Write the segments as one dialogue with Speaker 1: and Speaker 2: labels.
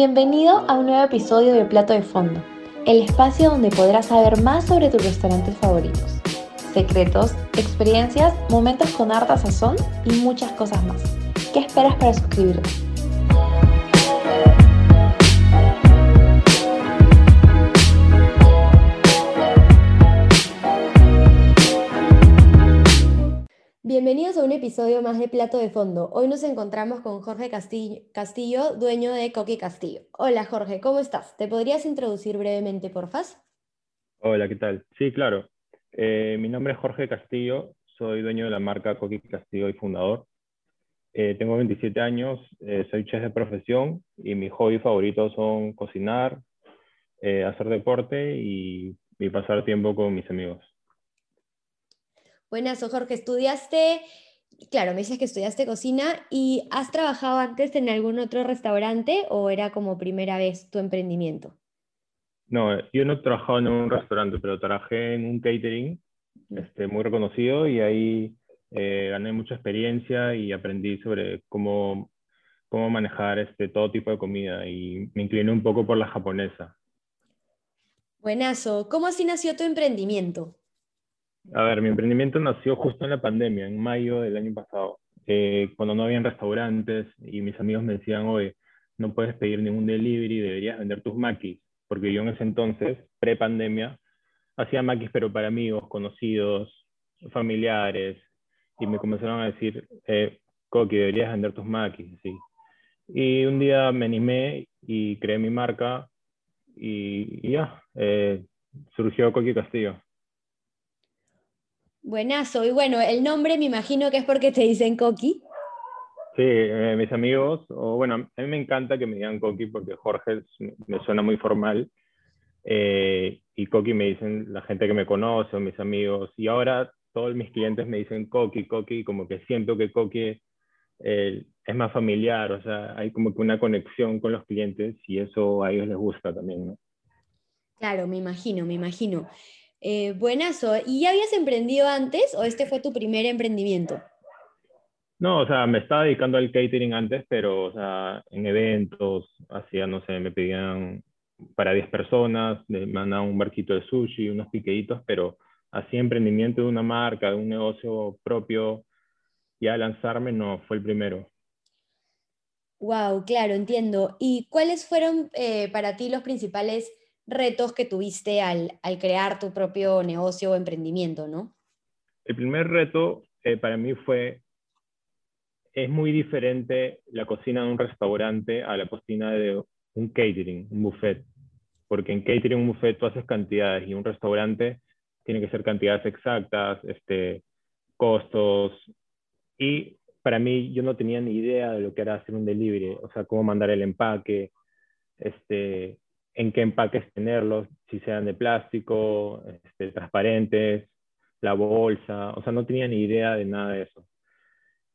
Speaker 1: Bienvenido a un nuevo episodio de Plato de Fondo, el espacio donde podrás saber más sobre tus restaurantes favoritos, secretos, experiencias, momentos con harta sazón y muchas cosas más. ¿Qué esperas para suscribirte? Bienvenidos a un episodio más de Plato de Fondo. Hoy nos encontramos con Jorge Castillo, dueño de Coqui Castillo. Hola Jorge, ¿cómo estás? ¿Te podrías introducir brevemente, por favor?
Speaker 2: Hola, ¿qué tal? Sí, claro. Eh, mi nombre es Jorge Castillo, soy dueño de la marca Coqui Castillo y fundador. Eh, tengo 27 años, eh, soy chef de profesión y mis hobbies favoritos son cocinar, hacer deporte y pasar tiempo con mis amigos.
Speaker 1: Buenas, Jorge. Estudiaste, claro, me dices que estudiaste cocina y ¿has trabajado antes en algún otro restaurante o era como primera vez tu emprendimiento?
Speaker 2: No, yo no he trabajado en un restaurante, pero trabajé en un catering este, muy reconocido y ahí eh, gané mucha experiencia y aprendí sobre cómo, cómo manejar este, todo tipo de comida y me incliné un poco por la japonesa.
Speaker 1: Buenazo. ¿Cómo así nació tu emprendimiento?
Speaker 2: A ver, mi emprendimiento nació justo en la pandemia, en mayo del año pasado, eh, cuando no habían restaurantes y mis amigos me decían, oye, no puedes pedir ningún delivery, deberías vender tus maquis, porque yo en ese entonces, pre-pandemia, hacía maquis pero para amigos, conocidos, familiares, y me comenzaron a decir, eh, Coqui, deberías vender tus maquis, sí. Y un día me animé y creé mi marca y, ya, eh, surgió Coqui Castillo.
Speaker 1: Buenazo. Y bueno, el nombre me imagino que es porque te dicen Coqui.
Speaker 2: Sí, eh, mis amigos, o bueno, a mí me encanta que me digan Coqui porque Jorge me suena muy formal. Eh, y Coqui me dicen la gente que me conoce o mis amigos. Y ahora todos mis clientes me dicen Coqui, Coqui, como que siento que Coqui eh, es más familiar, o sea, hay como que una conexión con los clientes y eso a ellos les gusta también, ¿no?
Speaker 1: Claro, me imagino, me imagino. Eh, buenazo. ¿Y ya habías emprendido antes o este fue tu primer emprendimiento?
Speaker 2: No, o sea, me estaba dedicando al catering antes, pero, o sea, en eventos, hacía, no sé, me pedían para 10 personas, me mandaban un barquito de sushi, unos piqueditos, pero así emprendimiento de una marca, de un negocio propio, ya lanzarme no fue el primero.
Speaker 1: Wow, claro, entiendo. ¿Y cuáles fueron eh, para ti los principales retos que tuviste al, crear tu propio negocio o emprendimiento, ¿no?
Speaker 2: El primer reto eh, para mí fue, es muy diferente la cocina de un restaurante a la cocina de un catering, un buffet. Porque en catering, un buffet, tú haces cantidades y un restaurante tiene que ser cantidades exactas, este, costos. Y para mí, yo no tenía ni idea de lo que era hacer un delivery, o sea, cómo mandar el empaque, este, en qué empaques tenerlos, si sean de plástico, este, transparentes, la bolsa, o sea, no tenía ni idea de nada de eso.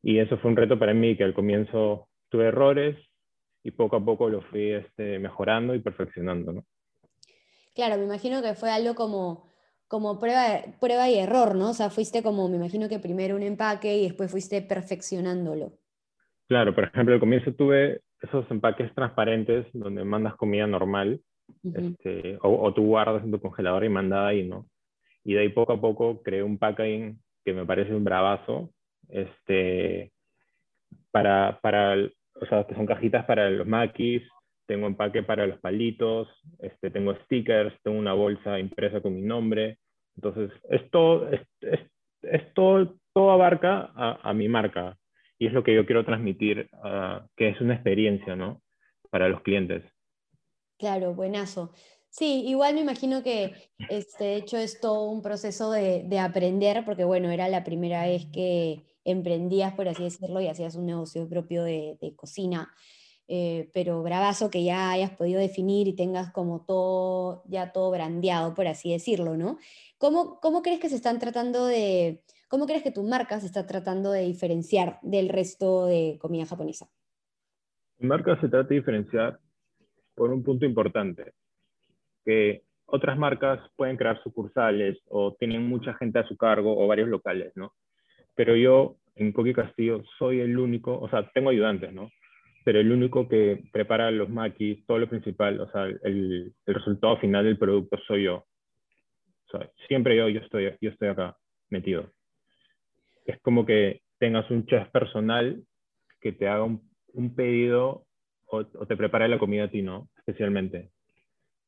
Speaker 2: Y eso fue un reto para mí, que al comienzo tuve errores y poco a poco lo fui este, mejorando y perfeccionando, ¿no?
Speaker 1: Claro, me imagino que fue algo como, como prueba, prueba y error, ¿no? O sea, fuiste como, me imagino que primero un empaque y después fuiste perfeccionándolo.
Speaker 2: Claro, por ejemplo, al comienzo tuve esos empaques transparentes donde mandas comida normal este, o, tú guardas en tu congelador y mandas ahí, ¿no? Y de ahí poco a poco creé un packaging que me parece un bravazo, este, para, para, o sea, que son cajitas para los maquis, tengo empaque para los palitos, este, tengo stickers, tengo una bolsa impresa con mi nombre. Entonces, esto, es, esto todo abarca a, mi marca y es lo que yo quiero transmitir, uh, que es una experiencia, ¿no? Para los clientes.
Speaker 1: Claro, buenazo. Sí, igual me imagino que este, de hecho es todo un proceso de, aprender, porque bueno, era la primera vez que emprendías, por así decirlo, y hacías un negocio propio de, cocina. Eh, pero bravazo que ya hayas podido definir y tengas como todo, ya todo brandeado, por así decirlo, ¿no? ¿Cómo, ¿Cómo crees que se están tratando de, cómo crees que tu marca se está tratando de diferenciar del resto de comida japonesa?
Speaker 2: Mi marca se trata de diferenciar por un punto importante, que otras marcas pueden crear sucursales o tienen mucha gente a su cargo o varios locales, ¿no? Pero yo en Coqui Castillo soy el único, o sea, tengo ayudantes, ¿no? pero el único que prepara los maquis, todo lo principal, o sea, el, el resultado final del producto soy yo. O sea, siempre yo, yo estoy, yo estoy acá metido. Es como que tengas un chef personal que te haga un, un pedido o, o, te prepare la comida a ti, ¿no? Especialmente.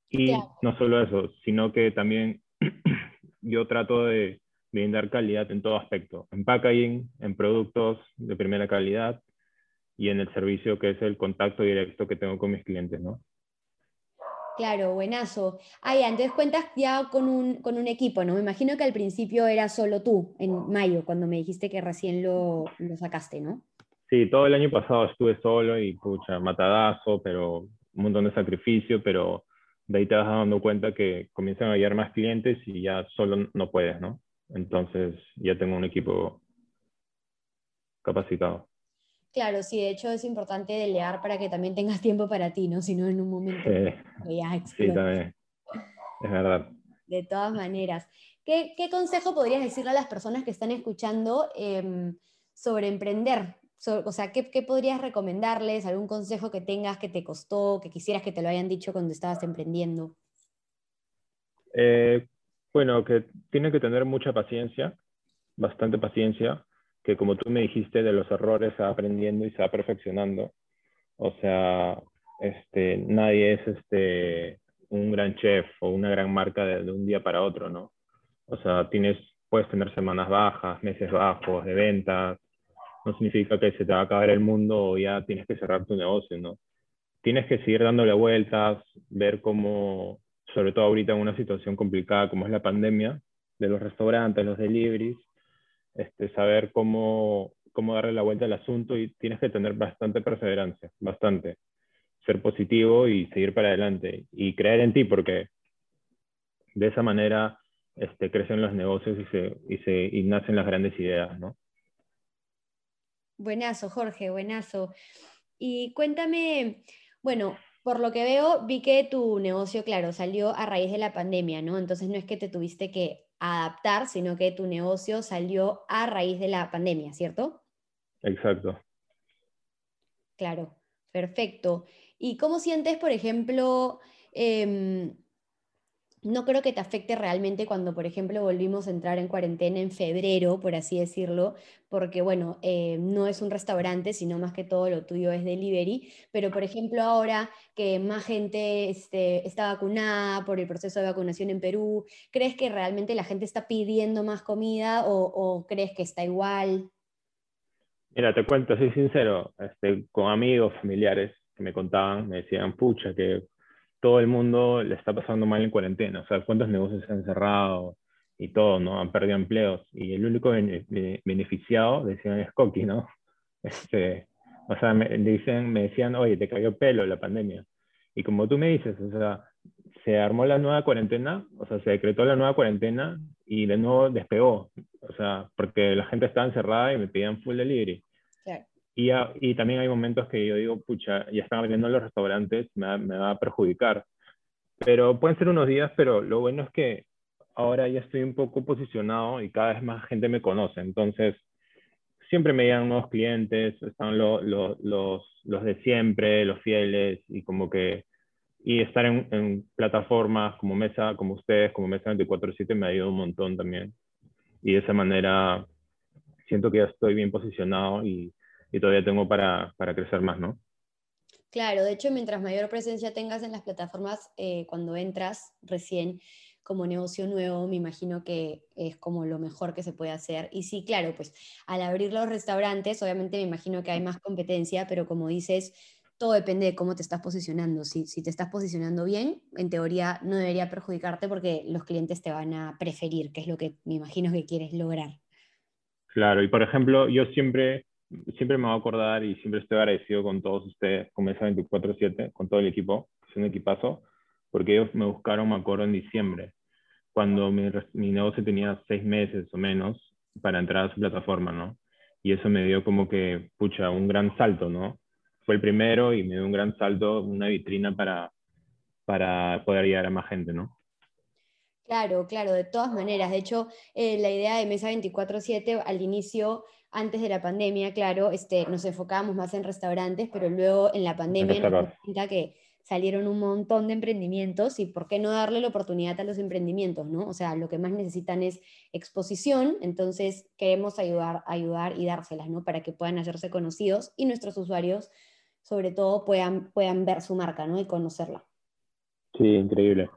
Speaker 2: Y no solo eso, sino que también yo trato de brindar calidad en todo aspecto, en packaging, en productos de primera calidad y en el servicio que es el contacto directo que tengo con mis clientes, ¿no?
Speaker 1: Claro, buenazo. Ah, ya, entonces cuentas ya con un, con un equipo, ¿no? Me imagino que al principio era solo tú, en mayo, cuando me dijiste que recién lo, lo sacaste, ¿no?
Speaker 2: Sí, todo el año pasado estuve solo y, pucha, matadazo, pero un montón de sacrificio, pero de ahí te vas dando cuenta que comienzan a llegar más clientes y ya solo no puedes, ¿no? Entonces ya tengo un equipo capacitado.
Speaker 1: Claro, sí, de hecho es importante delegar para que también tengas tiempo para ti, ¿no? Si no, en un momento
Speaker 2: sí, ya Sí, también. Es verdad.
Speaker 1: De todas maneras. ¿Qué, ¿Qué, consejo podrías decirle a las personas que están escuchando eh, sobre emprender? O sea, ¿qué, ¿qué, podrías recomendarles? ¿Algún consejo que tengas que te costó, que quisieras que te lo hayan dicho cuando estabas emprendiendo?
Speaker 2: Eh, bueno, que tienen que tener mucha paciencia, bastante paciencia, que como tú me dijiste, de los errores se va aprendiendo y se va perfeccionando. O sea, este, nadie es este, un gran chef o una gran marca de, de un día para otro, ¿no? O sea, tienes, puedes tener semanas bajas, meses bajos de ventas, no significa que se te va a acabar el mundo o ya tienes que cerrar tu negocio, ¿no? Tienes que seguir dándole vueltas, ver cómo, sobre todo ahorita en una situación complicada como es la pandemia, de los restaurantes, los deliveries, este, saber cómo, cómo darle la vuelta al asunto y tienes que tener bastante perseverancia, bastante. Ser positivo y seguir para adelante y creer en ti porque de esa manera este, crecen los negocios y, se, y, se, y nacen las grandes ideas, ¿no?
Speaker 1: Buenazo, Jorge, buenazo. Y cuéntame, bueno, por lo que veo, vi que tu negocio, claro, salió a raíz de la pandemia, ¿no? Entonces no es que te tuviste que adaptar, sino que tu negocio salió a raíz de la pandemia, ¿cierto?
Speaker 2: Exacto.
Speaker 1: Claro, perfecto. ¿Y cómo sientes, por ejemplo, eh, no creo que te afecte realmente cuando, por ejemplo, volvimos a entrar en cuarentena en febrero, por así decirlo, porque, bueno, eh, no es un restaurante, sino más que todo lo tuyo es delivery, pero, por ejemplo, ahora que más gente este, está vacunada por el proceso de vacunación en Perú, ¿crees que realmente la gente está pidiendo más comida o, crees que está igual?
Speaker 2: Mira, te cuento, soy sincero, este, con amigos, familiares que me contaban, me decían, pucha, que todo el mundo le está pasando mal en cuarentena. O sea, cuántos negocios se han cerrado y todo, ¿no? Han perdido empleos. Y el único beneficiado, decían, es Coqui, ¿no? Este, o sea, me, dicen, me decían, oye, te cayó pelo la pandemia. Y como tú me dices, o sea, se armó la nueva cuarentena, o sea, se decretó la nueva cuarentena y de nuevo despegó. O sea, porque la gente estaba encerrada y me pedían full delivery. Y, y, también hay momentos que yo digo, pucha, ya están abriendo los restaurantes, me me va, a perjudicar. Pero pueden ser unos días, pero lo bueno es que ahora ya estoy un poco posicionado y cada vez más gente me conoce. Entonces, siempre me llegan nuevos clientes, están lo, lo, los, los de siempre, los fieles, y como que, y estar en, en plataformas como Mesa, como ustedes, como Mesa 24-7 me ha ayudado un montón también. Y de esa manera siento que ya estoy bien posicionado y y todavía tengo para, para, crecer más, ¿no?
Speaker 1: Claro, de hecho, mientras mayor presencia tengas en las plataformas, eh, cuando entras recién como negocio nuevo, me imagino que es como lo mejor que se puede hacer. Y sí, claro, pues al abrir los restaurantes, obviamente me imagino que hay más competencia, pero como dices, todo depende de cómo te estás posicionando. Si, si te estás posicionando bien, en teoría no debería perjudicarte porque los clientes te van a preferir, que es lo que me imagino que quieres lograr.
Speaker 2: Claro, y por ejemplo, yo siempre siempre me voy a acordar y siempre estoy agradecido con todos ustedes, con Mesa 24-7, con todo el equipo, es un equipazo, porque ellos me buscaron, me acuerdo, en diciembre, cuando mi, mi negocio tenía seis meses o menos para entrar a su plataforma, ¿no? Y eso me dio como que, pucha, un gran salto, ¿no? Fue el primero y me dio un gran salto, una vitrina para, para poder llegar a más gente, ¿no?
Speaker 1: Claro, claro, de todas maneras. De hecho, eh, la idea de Mesa 24/7 al inicio, antes de la pandemia, claro, este, nos enfocábamos más en restaurantes, pero luego en la pandemia nos dimos cuenta que salieron un montón de emprendimientos y por qué no darle la oportunidad a los emprendimientos, ¿no? O sea, lo que más necesitan es exposición, entonces queremos ayudar, ayudar y dárselas, ¿no? Para que puedan hacerse conocidos y nuestros usuarios, sobre todo, puedan, puedan ver su marca, ¿no? Y conocerla.
Speaker 2: Sí, increíble.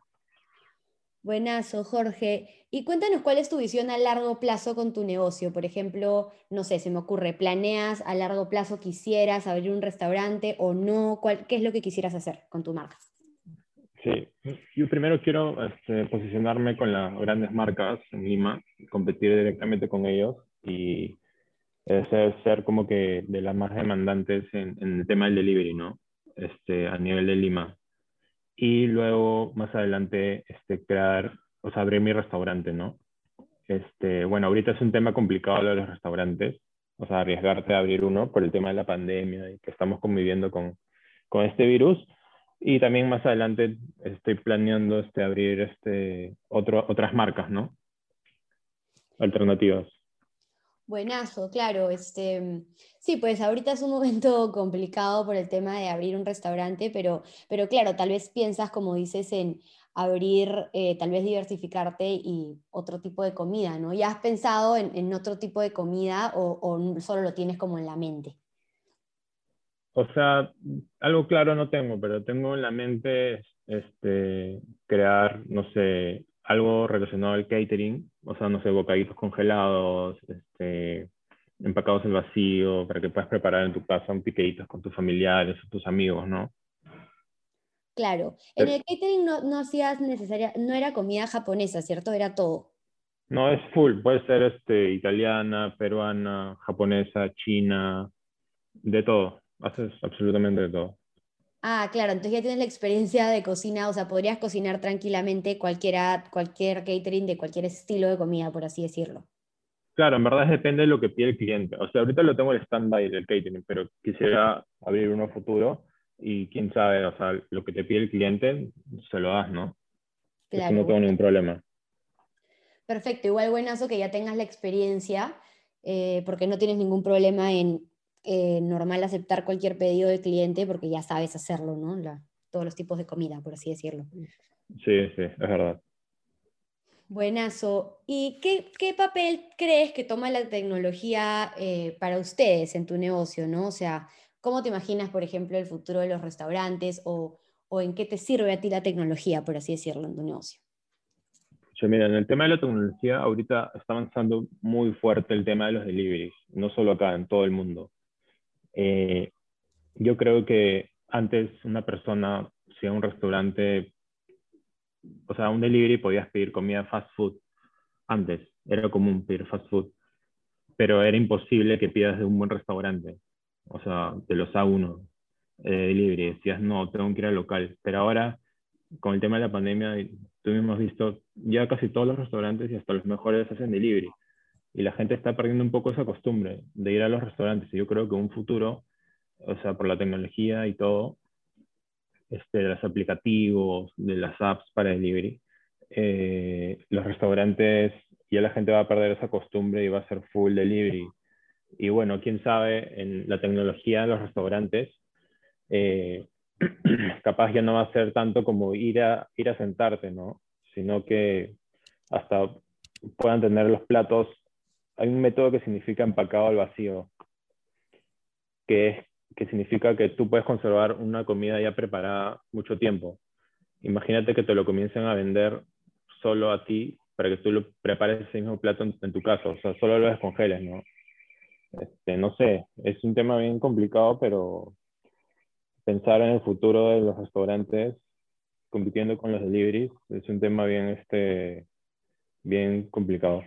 Speaker 1: Buenazo, Jorge. Y cuéntanos cuál es tu visión a largo plazo con tu negocio. Por ejemplo, no sé, se me ocurre, ¿planeas a largo plazo, quisieras abrir un restaurante o no? ¿Qué es lo que quisieras hacer con tu marca?
Speaker 2: Sí, yo primero quiero este, posicionarme con las grandes marcas en Lima, competir directamente con ellos y ser, ser como que de las más demandantes en, en, el tema del delivery, ¿no? Este, a nivel de Lima y luego más adelante este, crear, o sea, abrir mi restaurante, ¿no? Este, bueno, ahorita es un tema complicado lo de los restaurantes, o sea, arriesgarte a abrir uno por el tema de la pandemia y que estamos conviviendo con, con este virus. Y también más adelante estoy planeando este, abrir este, otro, otras marcas, ¿no? Alternativas.
Speaker 1: Buenazo, claro. Este, sí, pues ahorita es un momento complicado por el tema de abrir un restaurante, pero, pero claro, tal vez piensas, como dices, en abrir, eh, tal vez diversificarte y otro tipo de comida, ¿no? ¿Ya has pensado en, otro tipo de comida o, solo lo tienes como en la mente?
Speaker 2: O sea, algo claro no tengo, pero tengo en la mente este, crear, no sé, algo relacionado al catering, o sea, no sé, bocaditos congelados, este, empacados en vacío, para que puedas preparar en tu casa un piqueditos con tus familiares o tus amigos, ¿no?
Speaker 1: Claro. En el catering no, no hacías necesaria, no era comida japonesa, ¿cierto? Era todo.
Speaker 2: No, es full, puede ser este, italiana, peruana, japonesa, china, de todo, haces absolutamente de todo.
Speaker 1: Ah, claro, entonces ya tienes la experiencia de cocina, o sea, podrías cocinar tranquilamente cualquiera, cualquier catering de cualquier estilo de comida, por así decirlo.
Speaker 2: Claro, en verdad depende de lo que pide el cliente. O sea, ahorita lo tengo el stand-by del catering, pero quisiera abrir uno futuro y quién sabe, o sea, lo que te pide el cliente, se lo das, ¿no? Claro. no tengo ningún problema.
Speaker 1: Perfecto, igual buenazo que ya tengas la experiencia, eh, porque no tienes ningún problema en eh, normal aceptar cualquier pedido del cliente porque ya sabes hacerlo, ¿no? todos los tipos de comida, por así decirlo.
Speaker 2: Sí, sí, es verdad.
Speaker 1: Buenazo. ¿Y qué, qué papel crees que toma la tecnología eh, para ustedes en tu negocio, no? O sea, ¿cómo te imaginas, por ejemplo, el futuro de los restaurantes o, o en qué te sirve a ti la tecnología, por así decirlo, en tu negocio?
Speaker 2: mira, en el tema de la tecnología, ahorita está avanzando muy fuerte el tema de los deliveries, no solo acá, en todo el mundo. Eh, yo creo que antes una persona, si a un restaurante, o sea, un delivery, podías pedir comida fast food. Antes era común pedir fast food, pero era imposible que pidas de un buen restaurante. O sea, de los A1 eh, delivery. Decías, no, tengo que ir al local. Pero ahora, con el tema de la pandemia, tú mismo has visto, ya casi todos los restaurantes y hasta los mejores hacen delivery y la gente está perdiendo un poco esa costumbre de ir a los restaurantes. Y yo creo que un futuro, o sea, por la tecnología y todo, este, de los aplicativos, de las apps para delivery, eh, los restaurantes, ya la gente va a perder esa costumbre y va a ser full delivery. Y bueno, quién sabe, en la tecnología de los restaurantes, eh, capaz ya no va a ser tanto como ir a, ir a sentarte, ¿no? Sino que hasta puedan tener los platos hay un método que significa empacado al vacío, que, es, que significa que tú puedes conservar una comida ya preparada mucho tiempo. Imagínate que te lo comiencen a vender solo a ti para que tú lo prepares ese mismo plato en, tu casa, o sea, solo lo descongeles, ¿no? Este, no sé, es un tema bien complicado, pero pensar en el futuro de los restaurantes compitiendo con los deliveries es un tema bien, este, bien complicado.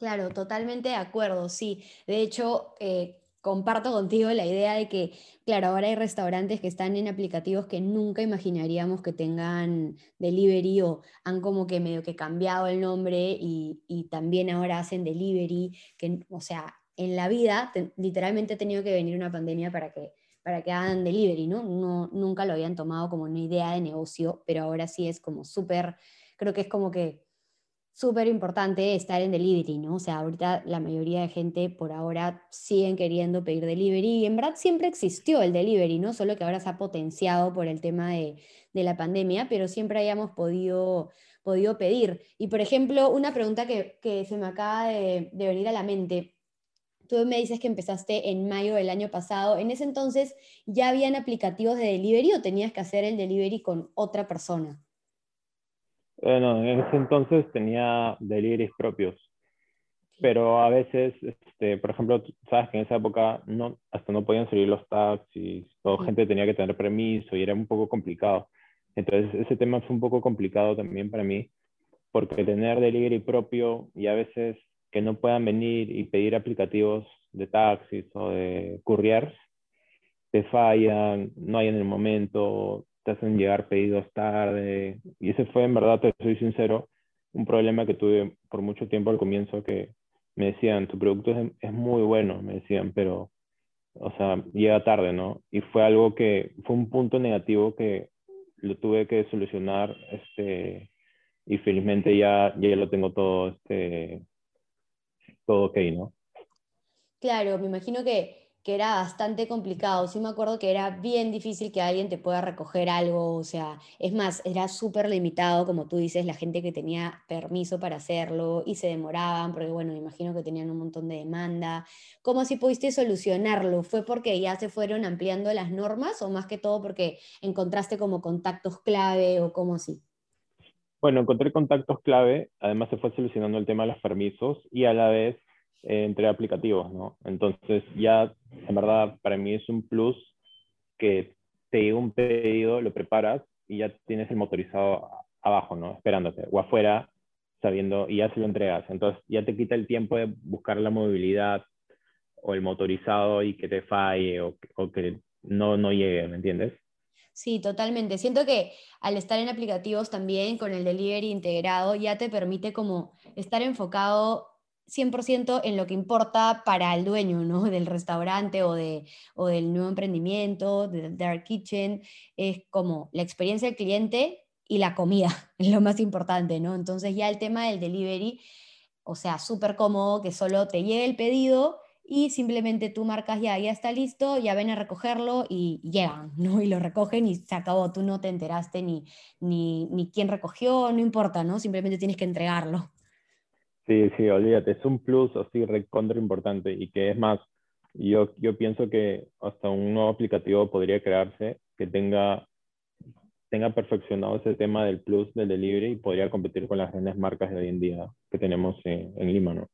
Speaker 1: Claro, totalmente de acuerdo, sí. De hecho, eh, comparto contigo la idea de que, claro, ahora hay restaurantes que están en aplicativos que nunca imaginaríamos que tengan delivery o han como que medio que cambiado el nombre y, también ahora hacen delivery, que, o sea, en la vida literalmente ha tenido que venir una pandemia para que, para que hagan delivery, ¿no? ¿no? Nunca lo habían tomado como una idea de negocio, pero ahora sí es como súper creo que es como que súper importante estar en delivery, ¿no? O sea, ahorita la mayoría de gente por ahora siguen queriendo pedir delivery y en verdad siempre existió el delivery, ¿no? Solo que ahora se ha potenciado por el tema de, la pandemia, pero siempre hayamos podido, podido pedir. Y por ejemplo, una pregunta que, se me acaba de, de venir a la mente. Tú me dices que empezaste en mayo del año pasado. ¿En ese entonces ya habían aplicativos de delivery o tenías que hacer el delivery con otra persona?
Speaker 2: Bueno, en ese entonces tenía deliveries propios, pero a veces, este, por ejemplo, sabes que en esa época no, hasta no podían salir los taxis, toda gente tenía que tener permiso y era un poco complicado. Entonces ese tema fue un poco complicado también para mí, porque tener delivery propio y a veces que no puedan venir y pedir aplicativos de taxis o de couriers, te fallan, no hay en el momento, te hacen llegar pedidos tarde. Y ese fue, en verdad, te soy sincero, un problema que tuve por mucho tiempo al comienzo que me decían, tu producto es, muy bueno, me decían, pero, o sea, llega tarde, ¿no? Y fue algo que, fue un punto negativo que lo tuve que solucionar, este, y felizmente ya, ya lo tengo todo, este, todo ok, ¿no?
Speaker 1: Claro, me imagino que que era bastante complicado. Sí me acuerdo que era bien difícil que alguien te pueda recoger algo, o sea, es más, era súper limitado, como tú dices, la gente que tenía permiso para hacerlo y se demoraban, porque bueno, me imagino que tenían un montón de demanda. ¿Cómo así pudiste solucionarlo? ¿Fue porque ya se fueron ampliando las normas o más que todo porque encontraste como contactos clave o cómo así?
Speaker 2: Bueno, encontré contactos clave, además se fue solucionando el tema de los permisos y a la vez entre aplicativos, ¿no? Entonces ya, en verdad, para mí es un plus que te llega un pedido, lo preparas y ya tienes el motorizado abajo, ¿no? Esperándote, o afuera, sabiendo, y ya se lo entregas. Entonces ya te quita el tiempo de buscar la movilidad o el motorizado y que te falle o, o que no, no llegue, ¿me entiendes?
Speaker 1: Sí, totalmente. Siento que al estar en aplicativos también con el delivery integrado ya te permite como estar enfocado 100% en lo que importa para el dueño ¿no? del restaurante o, de, o del nuevo emprendimiento, de Dark Kitchen, es como la experiencia del cliente y la comida, es lo más importante, ¿no? Entonces ya el tema del delivery, o sea, súper cómodo, que solo te llegue el pedido y simplemente tú marcas ya, ya está listo, ya ven a recogerlo y llegan, ¿no? Y lo recogen y se acabó, tú no te enteraste ni, ni, ni quién recogió, no importa, ¿no? Simplemente tienes que entregarlo.
Speaker 2: Sí, sí, olvídate, es un plus así recontra importante y que es más, yo, yo pienso que hasta un nuevo aplicativo podría crearse que tenga, tenga perfeccionado ese tema del plus del delivery y podría competir con las grandes marcas de hoy en día que tenemos en, en Lima, ¿no?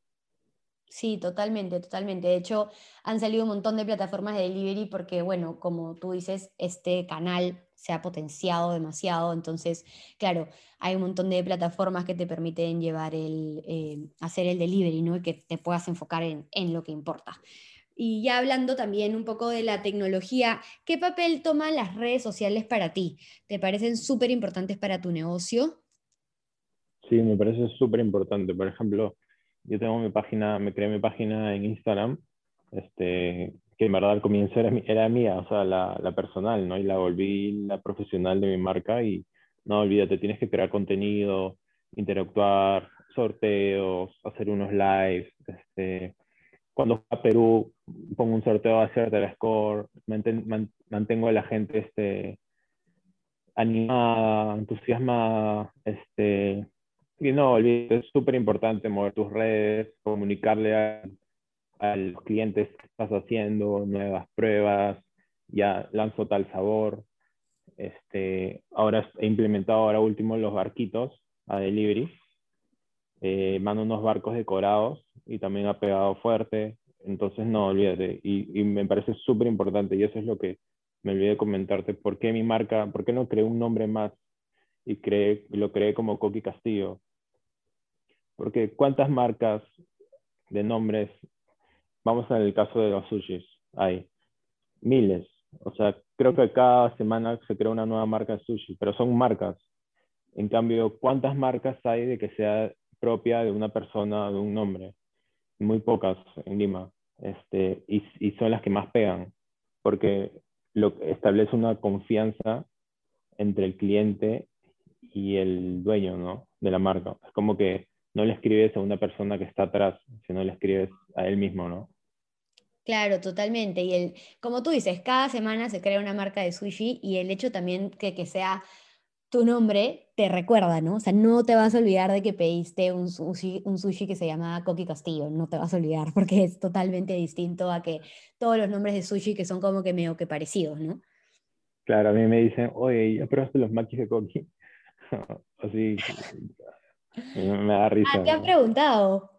Speaker 1: Sí, totalmente, totalmente. De hecho, han salido un montón de plataformas de delivery porque, bueno, como tú dices, este canal se ha potenciado demasiado. Entonces, claro, hay un montón de plataformas que te permiten llevar el, eh, hacer el delivery, ¿no? Y que te puedas enfocar en, en lo que importa. Y ya hablando también un poco de la tecnología, ¿qué papel toman las redes sociales para ti? ¿Te parecen súper importantes para tu negocio?
Speaker 2: Sí, me parece súper importante. Por ejemplo, yo tengo mi página, me creé mi página en Instagram, este, que en verdad al comienzo era, era mía, o sea, la, la, personal, ¿no? Y la volví la profesional de mi marca y no, olvídate, tienes que crear contenido, interactuar, sorteos, hacer unos lives, este, cuando a Perú pongo un sorteo a la score, mantengo a la gente este, animada, entusiasmada, este, y no, olvídate, es súper importante mover tus redes, comunicarle a a los clientes que estás haciendo, nuevas pruebas, ya lanzo tal sabor. Este, ahora he implementado ahora último los barquitos a delivery. Eh, mando unos barcos decorados y también ha pegado fuerte. Entonces, no, olvídate. Y, y me parece súper importante y eso es lo que me olvidé de comentarte. ¿Por qué mi marca, por qué no creé un nombre más y creé, lo creé como Coqui Castillo? Porque ¿cuántas marcas de nombres vamos al caso de los sushis, hay miles. O sea, creo que cada semana se crea una nueva marca de sushi, pero son marcas. En cambio, ¿cuántas marcas hay de que sea propia de una persona, de un nombre? Muy pocas en Lima. Este, y, y son las que más pegan, porque lo, establece una confianza entre el cliente y el dueño, ¿no? de la marca. Es como que no le escribes a una persona que está atrás, sino le escribes a él mismo, ¿no?
Speaker 1: Claro, totalmente. Y el, como tú dices, cada semana se crea una marca de sushi y el hecho también que, que sea tu nombre te recuerda, ¿no? O sea, no te vas a olvidar de que pediste un sushi, un sushi que se llama Coqui Castillo, no te vas a olvidar porque es totalmente distinto a que todos los nombres de sushi que son como que medio que parecidos, ¿no?
Speaker 2: Claro, a mí me dicen, oye, ¿ya probaste los maquis de Coqui? Así, me da risa.
Speaker 1: Ah, ¿te han preguntado?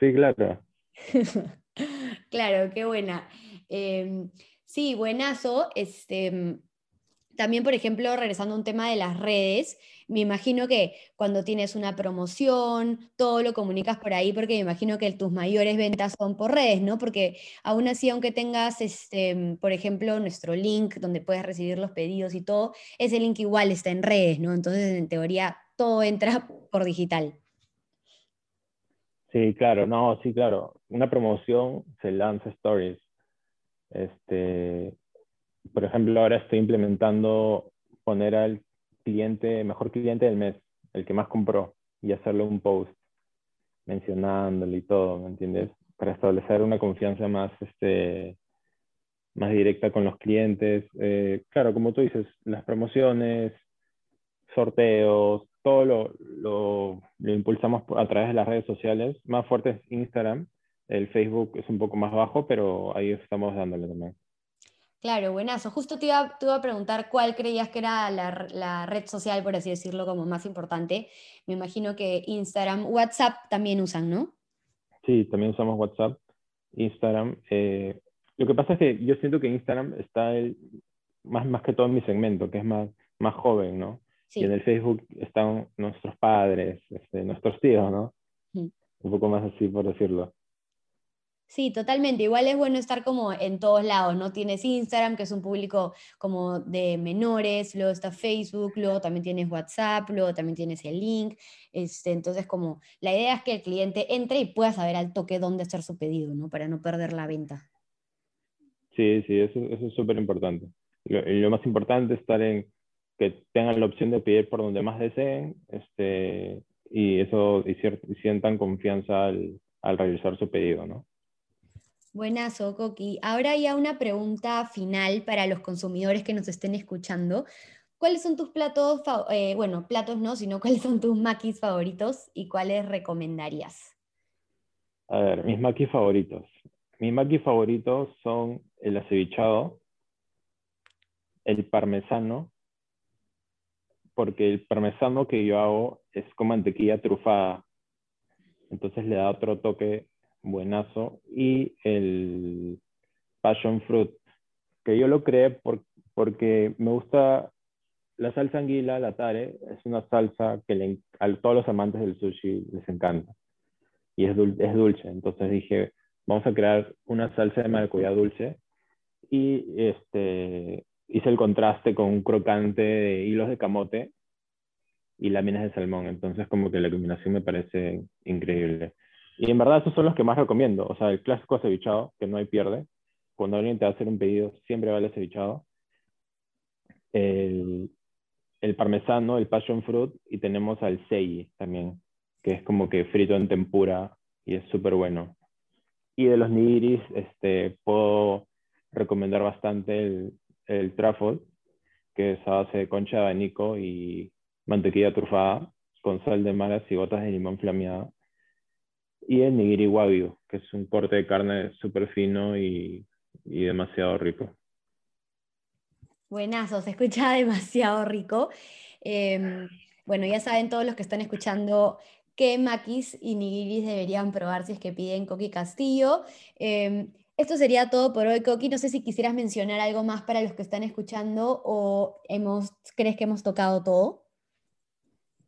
Speaker 2: Sí, claro.
Speaker 1: claro, qué buena. Em, sí, buenazo. Este, también, por ejemplo, regresando a un tema de las redes, me imagino que cuando tienes una promoción, todo lo comunicas por ahí, porque me imagino que tus mayores ventas son por redes, ¿no? Porque aún así, aunque tengas, este, por ejemplo, nuestro link donde puedes recibir los pedidos y todo, ese link igual está en redes, ¿no? Entonces, en teoría, todo entra por digital.
Speaker 2: Sí, claro, no, sí, claro. Una promoción se lanza stories. Este, por ejemplo, ahora estoy implementando poner al cliente, mejor cliente del mes, el que más compró, y hacerle un post mencionándolo y todo, ¿me entiendes? Para establecer una confianza más, este, más directa con los clientes. Eh, claro, como tú dices, las promociones, sorteos, todo lo, lo, lo, impulsamos a través de las redes sociales. Más fuerte es Instagram. El Facebook es un poco más bajo, pero ahí estamos dándole también.
Speaker 1: Claro, buenazo. Justo te iba, te iba a preguntar cuál creías que era la, la, red social, por así decirlo, como más importante. Me imagino que Instagram, WhatsApp también usan, ¿no?
Speaker 2: Sí, también usamos WhatsApp, Instagram. Eh, lo que pasa es que yo siento que Instagram está el, más, más que todo en mi segmento, que es más, más joven, ¿no? Sí. Y en el Facebook están nuestros padres, este, nuestros tíos, ¿no? Un poco más así, por decirlo.
Speaker 1: Sí, totalmente. Igual es bueno estar como en todos lados, ¿no? Tienes Instagram, que es un público como de menores, luego está Facebook, luego también tienes WhatsApp, luego también tienes el link. Este, entonces, como la idea es que el cliente entre y pueda saber al toque dónde hacer su pedido, ¿no? Para no perder la venta.
Speaker 2: Sí, sí, eso, eso es súper importante. Lo, lo, más importante es estar en que tengan la opción de pedir por donde más deseen este, y eso y, y sientan confianza al, al realizar su pedido, ¿no?
Speaker 1: Buenazo, Coqui. Ahora ya una pregunta final para los consumidores que nos estén escuchando. ¿Cuáles son tus platos, eh, bueno, platos no, sino cuáles son tus maquis favoritos y cuáles recomendarías?
Speaker 2: A ver, mis maquis favoritos. Mis maquis favoritos son el acevichado, el parmesano, porque el parmesano que yo hago es con mantequilla trufada. Entonces le da otro toque buenazo. Y el passion fruit, que yo lo creé por, porque me gusta la salsa anguila, la tare, es una salsa que le, a todos los amantes del sushi les encanta. Y es, dul, es dulce. Entonces dije, vamos a crear una salsa de maracuyá dulce. Y este, hice el contraste con un crocante de hilos de camote y láminas de salmón. Entonces como que la combinación me parece increíble. Y en verdad esos son los que más recomiendo. O sea, el clásico acevichado, que no hay pierde. Cuando alguien te va a hacer un pedido, siempre vale acevichado. El, el parmesano, el passion fruit, y tenemos al sei también, que es como que frito en tempura y es súper bueno. Y de los nigiris, este, puedo recomendar bastante el, el truffle, que es a base de concha de abanico y mantequilla trufada con sal de maras y gotas de limón flameada y el nigiri wagyu, que es un corte de carne súper fino y, y, demasiado rico.
Speaker 1: Buenazo, se escucha demasiado rico. Eh, bueno, ya saben todos los que están escuchando qué maquis y nigiris deberían probar si es que piden Coqui Castillo. Eh, esto sería todo por hoy, Coqui. No sé si quisieras mencionar algo más para los que están escuchando o hemos, crees que hemos tocado todo.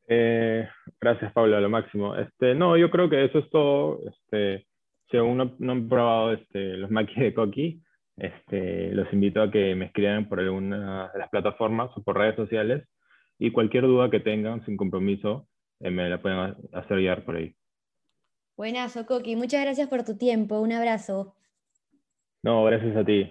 Speaker 2: Eh, gracias, Pablo, a lo máximo. Este, no, yo creo que eso es todo. Este, si aún no, no han probado este, los maquis de Coqui, este, los invito a que me escriban por alguna de las plataformas o por redes sociales y cualquier duda que tengan sin compromiso eh, me la pueden hacer llegar por ahí.
Speaker 1: Buenazo, Coqui. Muchas gracias por tu tiempo. Un abrazo.
Speaker 2: No, gracias a ti.